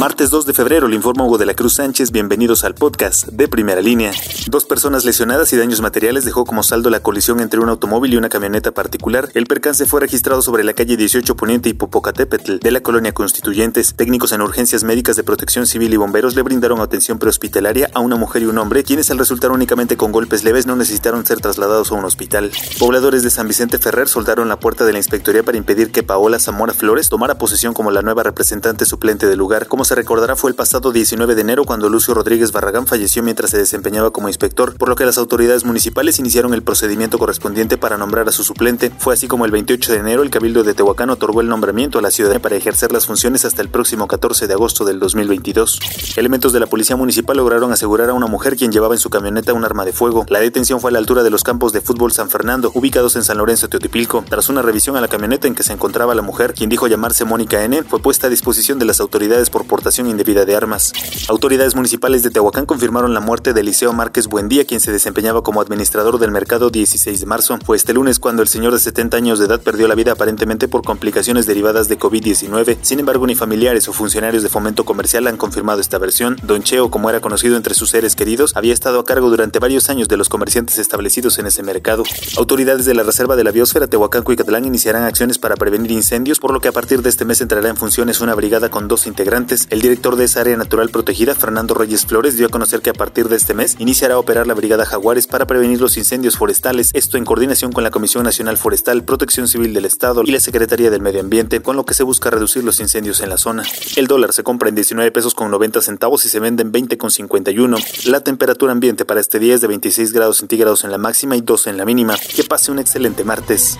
Martes 2 de febrero, le informa Hugo de la Cruz Sánchez. Bienvenidos al podcast de primera línea. Dos personas lesionadas y daños materiales dejó como saldo la colisión entre un automóvil y una camioneta particular. El percance fue registrado sobre la calle 18 Poniente y Popocatépetl de la colonia Constituyentes. Técnicos en urgencias médicas de protección civil y bomberos le brindaron atención prehospitalaria a una mujer y un hombre, quienes al resultar únicamente con golpes leves no necesitaron ser trasladados a un hospital. Pobladores de San Vicente Ferrer soldaron la puerta de la inspectoría para impedir que Paola Zamora Flores tomara posesión como la nueva representante suplente del lugar. Como se recordará fue el pasado 19 de enero cuando Lucio Rodríguez Barragán falleció mientras se desempeñaba como inspector, por lo que las autoridades municipales iniciaron el procedimiento correspondiente para nombrar a su suplente. Fue así como el 28 de enero el Cabildo de Tehuacán otorgó el nombramiento a la ciudadanía para ejercer las funciones hasta el próximo 14 de agosto del 2022. Elementos de la policía municipal lograron asegurar a una mujer quien llevaba en su camioneta un arma de fuego. La detención fue a la altura de los campos de fútbol San Fernando, ubicados en San Lorenzo Teotipilco. Tras una revisión a la camioneta en que se encontraba la mujer, quien dijo llamarse Mónica N, fue puesta a disposición de las autoridades por portación indebida de armas. Autoridades municipales de Tehuacán confirmaron la muerte de Eliseo Márquez Buendía, quien se desempeñaba como administrador del mercado 16 de marzo. Fue este lunes cuando el señor de 70 años de edad perdió la vida aparentemente por complicaciones derivadas de COVID-19. Sin embargo, ni familiares o funcionarios de fomento comercial han confirmado esta versión. Don Cheo, como era conocido entre sus seres queridos, había estado a cargo durante varios años de los comerciantes establecidos en ese mercado. Autoridades de la Reserva de la Biosfera Tehuacán-Cuicatlán iniciarán acciones para prevenir incendios, por lo que a partir de este mes entrará en funciones una brigada con dos integrantes. El director de esa área natural protegida, Fernando Reyes Flores, dio a conocer que a partir de este mes iniciará a operar la Brigada Jaguares para prevenir los incendios forestales, esto en coordinación con la Comisión Nacional Forestal, Protección Civil del Estado y la Secretaría del Medio Ambiente, con lo que se busca reducir los incendios en la zona. El dólar se compra en 19 pesos con 90 centavos y se vende en 20 con 51. La temperatura ambiente para este día es de 26 grados centígrados en la máxima y 12 en la mínima. Que pase un excelente martes.